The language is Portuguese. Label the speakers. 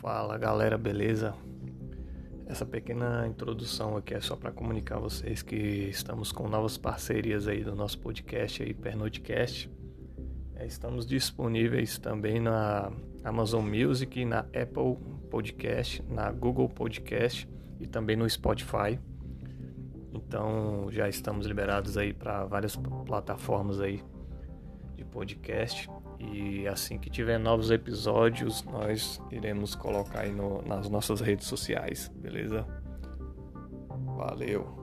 Speaker 1: Fala galera, beleza? Essa pequena introdução aqui é só para comunicar a vocês que estamos com novas parcerias aí do nosso podcast aí, Pernodcast. É, estamos disponíveis também na Amazon Music, na Apple Podcast, na Google Podcast e também no Spotify. Então já estamos liberados aí para várias plataformas aí de podcast. E assim que tiver novos episódios, nós iremos colocar aí no, nas nossas redes sociais, beleza? Valeu!